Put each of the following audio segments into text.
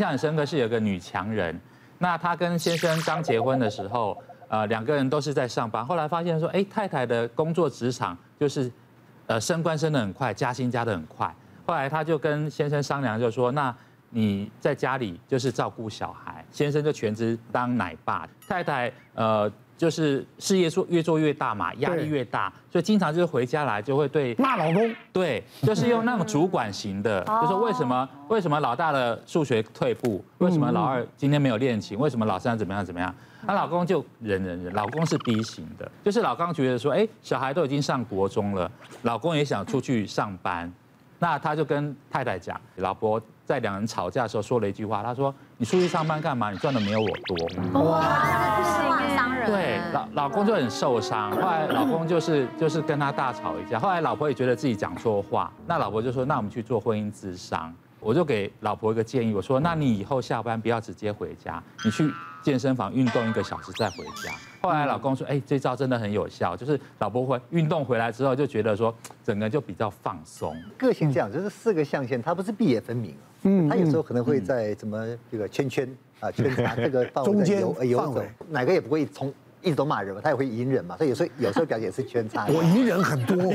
印象很深刻是有个女强人，那她跟先生刚结婚的时候，呃，两个人都是在上班，后来发现说，哎，太太的工作职场就是，呃，升官升的很快，加薪加的很快，后来她就跟先生商量，就说，那你在家里就是照顾小孩，先生就全职当奶爸，太太呃。就是事业做越做越大嘛，压力越大，所以经常就是回家来就会对骂老公，对，就是用那种主管型的，就说为什么为什么老大的数学退步，为什么老二今天没有练琴，为什么老三怎么样怎么样，那老公就忍忍忍，老公是 B 型的，就是老公觉得说，哎，小孩都已经上国中了，老公也想出去上班，那他就跟太太讲，老婆在两人吵架的时候说了一句话，他说，你出去上班干嘛？你赚的没有我多。哇，不行，伤人。对，老老公就很受伤，后来老公就是就是跟他大吵一架，后来老婆也觉得自己讲错话，那老婆就说，那我们去做婚姻咨商，我就给老婆一个建议，我说，那你以后下班不要直接回家，你去健身房运动一个小时再回家。后来老公说，哎，这招真的很有效，就是老婆回运动回来之后就觉得说，整个就比较放松。个性这样，就是四个象限，它不是毕业分明，嗯，他有时候可能会在什么这个圈圈。啊，圈插这个范围在游游走，哪个也不会从一直都骂人嘛，他也会隐忍嘛，所以有时候有时候表姐是圈插。我隐忍很多。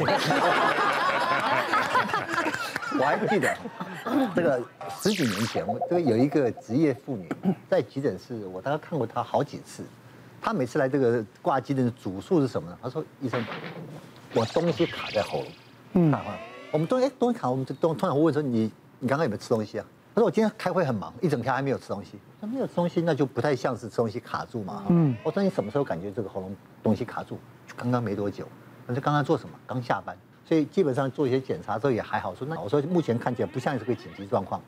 我还记得这个十几年前，我这个有一个职业妇女在急诊室，我大概看过她好几次。她每次来这个挂急诊的主诉是什么呢？她说：“医生，我东西卡在喉咙。”嗯，我们东西哎东西卡，我们就通常会问说你你刚刚有没有吃东西啊？他说我今天开会很忙，一整天还没有吃东西。他没有吃东西，那就不太像是吃东西卡住嘛。嗯。我说你什么时候感觉这个喉咙东西卡住？刚刚没多久。那就刚刚做什么？刚下班。所以基本上做一些检查之后也还好。说那我说目前看起来不像是个紧急状况，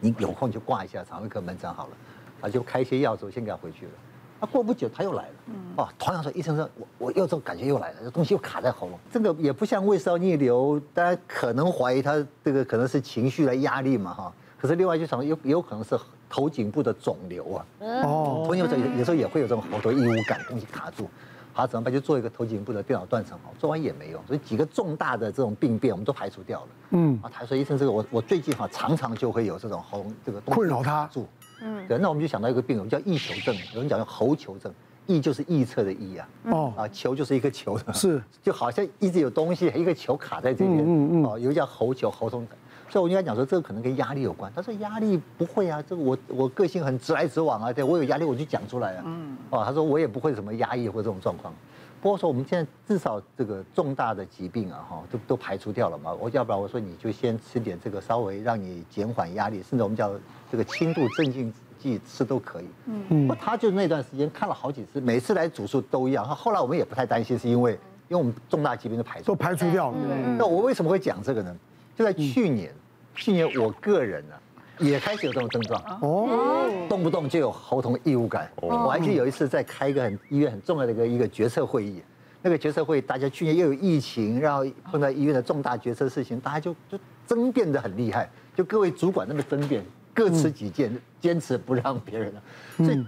你有空就挂一下肠胃科门诊好了。啊，就开一些药之后先给他回去了。那过不久他又来了。嗯。哦，同样说医生说我我又这种感觉又来了，这东西又卡在喉咙。这个也不像胃食道逆流，大家可能怀疑他这个可能是情绪的压力嘛哈。可是另外一种有有可能是头颈部的肿瘤啊，哦，头颈部有有时候也会有这种喉头异物感，东西卡住，好怎么办？就做一个头颈部的电脑断层，好，做完也没用，所以几个重大的这种病变我们都排除掉了。嗯，啊，他说医生这个我我最近哈常常就会有这种喉这个困扰他住，嗯，对，那我们就想到一个病，我们叫异球症，有人讲叫喉球症，异就是臆测的臆啊，哦，啊球就是一个球，是，就好像一直有东西一个球卡在这边，嗯嗯，哦，有个叫喉球喉痛。所以我应该讲说，这个可能跟压力有关。他说压力不会啊，这个我我个性很直来直往啊，对我有压力我就讲出来啊。嗯。哦，他说我也不会什么压抑或这种状况。不过说我们现在至少这个重大的疾病啊，哈，都都排除掉了嘛。我要不然我说你就先吃点这个稍微让你减缓压力，甚至我们叫这个轻度镇静剂吃都可以。嗯嗯。他就那段时间看了好几次，每次来主诉都一样。后来我们也不太担心，是因为因为我们重大疾病都排除都排除掉了。那我为什么会讲这个呢？就在去年。去年我个人呢，也开始有这种症状哦，动不动就有喉头异物感。我还记得有一次在开一个很医院很重要的一个一个决策会议，那个决策会大家去年又有疫情，然后碰到医院的重大决策事情，大家就就争辩得很厉害，就各位主管那么争辩，各持己见，坚持不让别人了。所以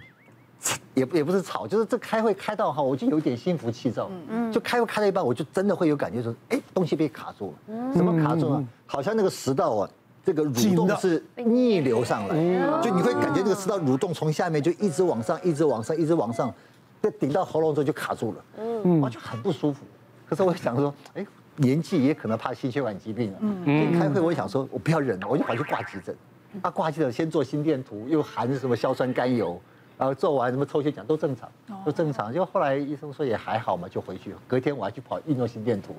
也也不是吵，就是这开会开到哈，我就有点心浮气躁。嗯就开会开到一半，我就真的会有感觉说，哎，东西被卡住了。什么卡住了？好像那个食道啊。这个蠕动是逆流上来，就你会感觉这个食道蠕动从下面就一直往上，一直往上，一直往上，就顶到喉咙之后就卡住了，嗯，我，就很不舒服。可是我想说，哎，年纪也可能怕心血管疾病啊。嗯，所以开会我想说，我不要忍了，我就跑去挂急诊。啊，挂急诊先做心电图，又含什么硝酸甘油，然后做完什么抽血奖都正常，都正常。就后来医生说也还好嘛，就回去。隔天我还去跑运动心电图。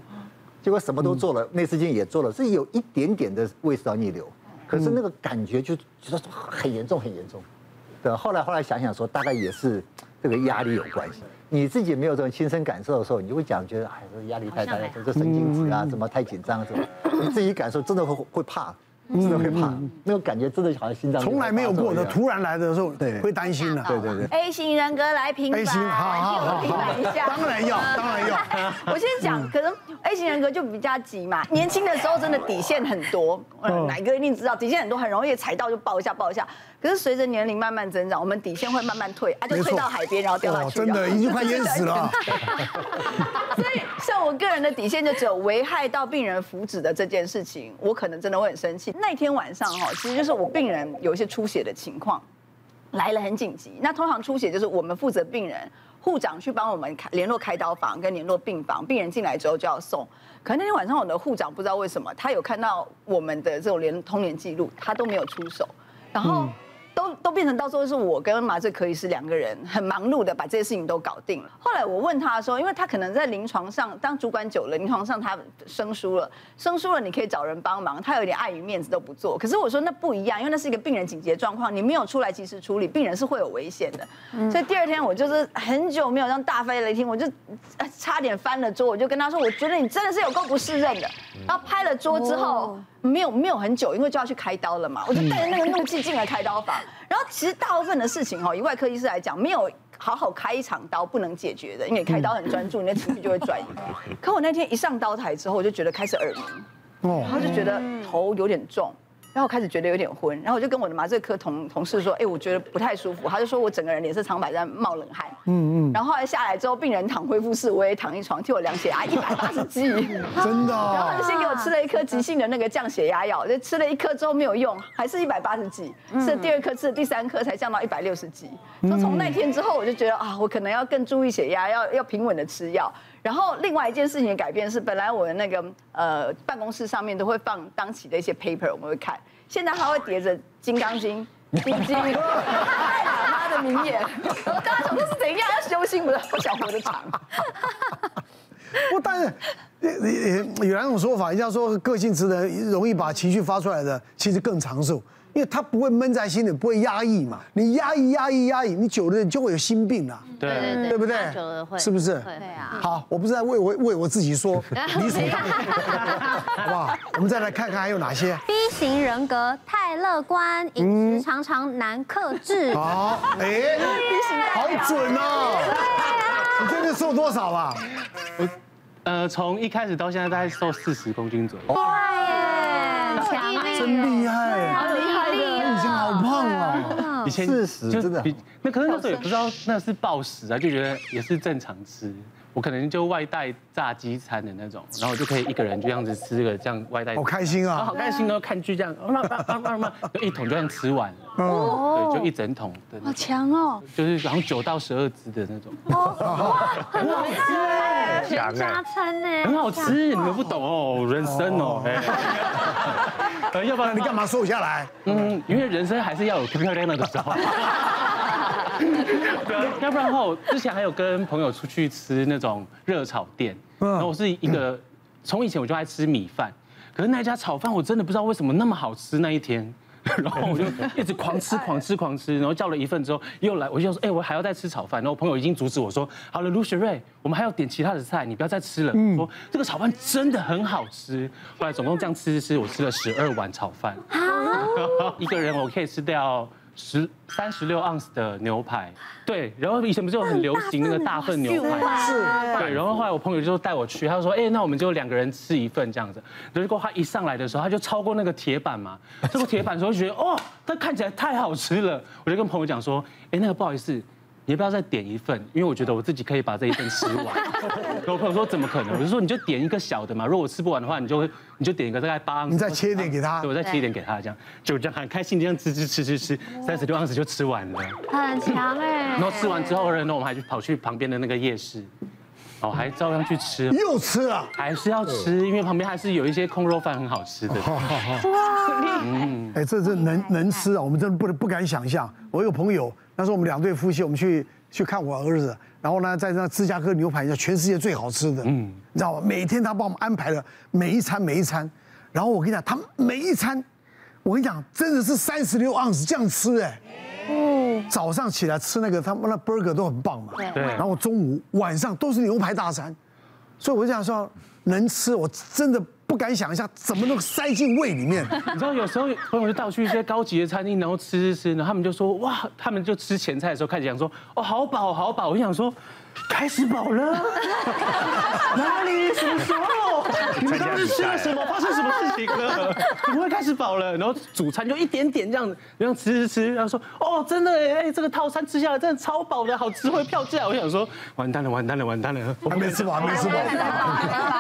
结果什么都做了，内视镜也做了，是有一点点的胃食道逆流，可是那个感觉就觉得说很严重很严重。对，后来后来想想说，大概也是这个压力有关系。你自己没有这种亲身感受的时候，你就会讲觉得哎，这压力太大了，这神经质啊，什么太紧张什么，你自己感受真的会会怕。真的会怕，那个感觉真的好像心脏从来没有过的，突然来的时候，对，会担心的。对对对。A 型人格来平反，A 型，好好好，平反一下。当然要，当然要。我先讲，可能 A 型人格就比较急嘛，年轻的时候真的底线很多，奶哥一定知道，底线很多，很容易踩到就抱一下抱一下。可是随着年龄慢慢增长，我们底线会慢慢退，啊，就退到海边，然后掉下去。真的已经快淹死了。所以，像我个人的底线就只有危害到病人福祉的这件事情，我可能真的会很生气。那天晚上哈，其实就是我病人有一些出血的情况，来了很紧急。那通常出血就是我们负责病人。护长去帮我们开联络开刀房跟联络病房，病人进来之后就要送。可能那天晚上我的护长不知道为什么，他有看到我们的这种连通联记录，他都没有出手，然后。都都变成到时候是我跟麻醉科医师两个人很忙碌的把这些事情都搞定了。后来我问他的时候，因为他可能在临床上当主管久了，临床上他生疏了，生疏了你可以找人帮忙，他有点碍于面子都不做。可是我说那不一样，因为那是一个病人紧急状况，你没有出来及时处理，病人是会有危险的。所以第二天我就是很久没有让大飞雷霆，我就差点翻了桌，我就跟他说，我觉得你真的是有够不适任的。然后拍了桌之后。没有没有很久，因为就要去开刀了嘛，我就带着那个怒气进了开刀房。然后其实大部分的事情哦，以外科医师来讲，没有好好开一场刀不能解决的，因为开刀很专注，你的情绪就会转移。可我那天一上刀台之后，我就觉得开始耳鸣，然后就觉得头有点重。然后我开始觉得有点昏，然后我就跟我的麻醉科同同事说，哎，我觉得不太舒服。他就说我整个人脸色苍白，在冒冷汗。嗯嗯。然后后来下来之后，病人躺恢复室，我也躺一床，替我量血压一百八十几。真的。然后他就先给我吃了一颗急性的那个降血压药，就吃了一颗之后没有用，还是一百八十几。吃了第二颗，吃了第三颗才降到一百六十几。就从那天之后，我就觉得啊，我可能要更注意血压，要要平稳的吃药。然后另外一件事情的改变是，本来我的那个呃办公室上面都会放当期的一些 paper，我们会看。现在他会叠着《金刚经》《金经》，太喇嘛的名言。我刚才想说是怎样要修心，不是不想活得长。不，但是有两种说法，人家说个性直的容易把情绪发出来的，其实更长寿。因为他不会闷在心里，不会压抑嘛。你压抑、压抑、压抑，你久了你就会有心病了。对对对，对不对？久了会，是不是？对啊。好，我不是在为我为我自己说，你所当然。好不好？我们再来看看还有哪些。B 型人格太乐观，饮食常常难克制。好，哎，好准哦。你最近瘦多少啊？我呃，从一开始到现在大概瘦四十公斤左右。厉害耶，强哎，真厉害的。以前好胖啊，以前四十真的，那可能那时候也不知道那是暴食啊，就觉得也是正常吃。我可能就外带炸鸡餐的那种，然后我就可以一个人就这样子吃个这样外带。好开心啊！好开心哦，看剧这样，慢慢慢慢慢，就一桶就这样吃完了。哦，对，就一整桶的。好强哦！就是好像九到十二只的那种。哇，很好吃哎，全家餐呢，很好吃，你们不懂哦，人生哦。哎，要不然你干嘛瘦下来？嗯，因为人生还是要有漂亮的时候。对啊，要不然的话，我之前还有跟朋友出去吃那种热炒店，然后我是一个从以前我就爱吃米饭，可是那家炒饭我真的不知道为什么那么好吃那一天，然后我就一直狂吃狂吃狂吃，然后叫了一份之后又来，我就说哎，我还要再吃炒饭，然后我朋友已经阻止我说好了，卢雪瑞，我们还要点其他的菜，你不要再吃了。说这个炒饭真的很好吃，后来总共这样吃吃吃，我吃了十二碗炒饭，一个人我可以吃掉。十三十六盎司的牛排，对，然后以前不是有很流行那个大份牛排，是，对，然后后来我朋友就带我去，他就说，哎，那我们就两个人吃一份这样子。结果他一上来的时候，他就超过那个铁板嘛，超过铁板的时候就觉得，哦，它看起来太好吃了，我就跟朋友讲说，哎，那个不好意思。你要不要再点一份？因为我觉得我自己可以把这一份吃完。我朋友说怎么可能？我就说你就点一个小的嘛，如果我吃不完的话，你就你就点一个大概八盎司。你再切一点给他。对，我再切一点给他，这样就这样很开心这样吃吃吃吃吃，三十六盎司就吃完了。很强哎。然后吃完之后呢，我们还去跑去旁边的那个夜市，哦，还照样去吃。又吃啊？还是要吃，因为旁边还是有一些空肉饭很好吃的。哇，嗯，哎，这这能能吃啊？我们真的不不敢想象。我有朋友。那时候我们两对夫妻，我们去去看我儿子，然后呢，在那芝加哥牛排，叫全世界最好吃的，嗯，你知道吗？每天他帮我们安排了每一餐每一餐，然后我跟你讲，他每一餐，我跟你讲，真的是三十六盎司这样吃哎，嗯，早上起来吃那个他们那 burger 都很棒嘛，对，然后中午晚上都是牛排大餐，所以我就想说，能吃我真的。不敢想象怎么能塞进胃里面。你知道有时候朋友就带我去一些高级的餐厅，然后吃吃吃，然后他们就说哇，他们就吃前菜的时候开始讲说哦好饱好饱，我就想说。开始饱了？哪里？什么时候？你们当时吃了什么？发生什么事情了？怎么会开始饱了？然后主餐就一点点这样子，然后吃吃吃，然后说哦，真的哎，这个套餐吃下来真的超饱的，好吃回票价。我想说，完蛋了，完蛋了，完蛋了，还没吃饱，还没吃饱。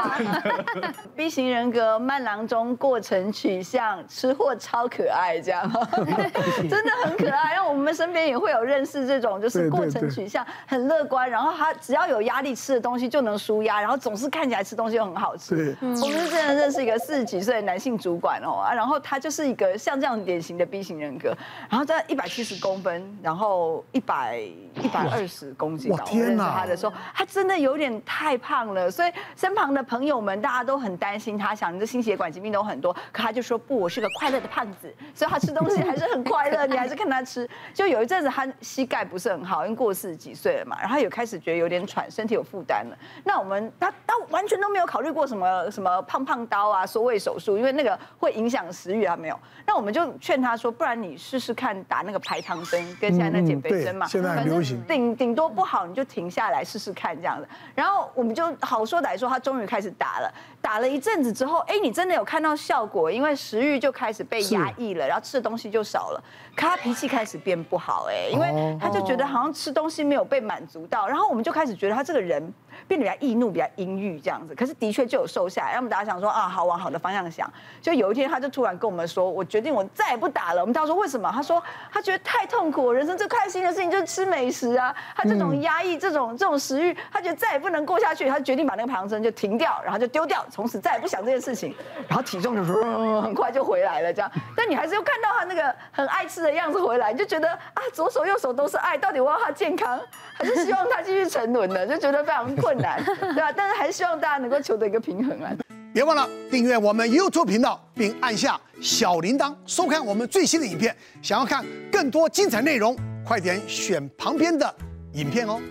B 型人格慢郎中过程取向，吃货超可爱，这样，真的很可爱。然后我们身边也会有认识这种，就是过程取向很乐观，然后。他只要有压力吃的东西就能舒压，然后总是看起来吃东西又很好吃。对，我们是真的认识一个四十几岁的男性主管哦，然后他就是一个像这样典型的 B 型人格，然后在一百七十公分，然后一百一百二十公斤。我天哪！他的时候，他真的有点太胖了，所以身旁的朋友们大家都很担心他，想你的心血管疾病都很多，可他就说不，我是个快乐的胖子，所以他吃东西还是很快乐，你还是看他吃。就有一阵子他膝盖不是很好，因为过四十几岁了嘛，然后他有开始觉得。有点喘，身体有负担了。那我们他他完全都没有考虑过什么什么胖胖刀啊、缩胃手术，因为那个会影响食欲啊，没有。那我们就劝他说，不然你试试看打那个排糖针，跟现在那减肥针嘛。现在很流行。顶顶多不好，你就停下来试试看这样子。然后我们就好说歹说，他终于开始打了。打了一阵子之后，哎，你真的有看到效果，因为食欲就开始被压抑了，然后吃的东西就少了。可他脾气开始变不好，哎，因为他就觉得好像吃东西没有被满足到，然后我们就开始觉得他这个人变得比较易怒、比较阴郁这样子。可是的确就有瘦下来，让我们大家想说啊，好往好的方向想。就有一天，他就突然跟我们说：“我决定我再也不打了。”我们大家说为什么？他说他觉得太痛苦，人生最开心的事情就是吃美食啊。他这种压抑、这种这种食欲，他觉得再也不能过下去，他决定把那个排糖针就停掉，然后就丢掉，从此再也不想这件事情。然后体重就说很快就回来了，这样。但你还是又看到他那个很爱吃的样子回来，你就觉得啊，左手右手都是爱，到底我要他健康，还是希望他继续沉沦的？就觉得非常困难，对吧？但是还是希望大家能够求得一个平衡啊。别忘了订阅我们 YouTube 频道，并按下小铃铛，收看我们最新的影片。想要看更多精彩内容，快点选旁边的影片哦。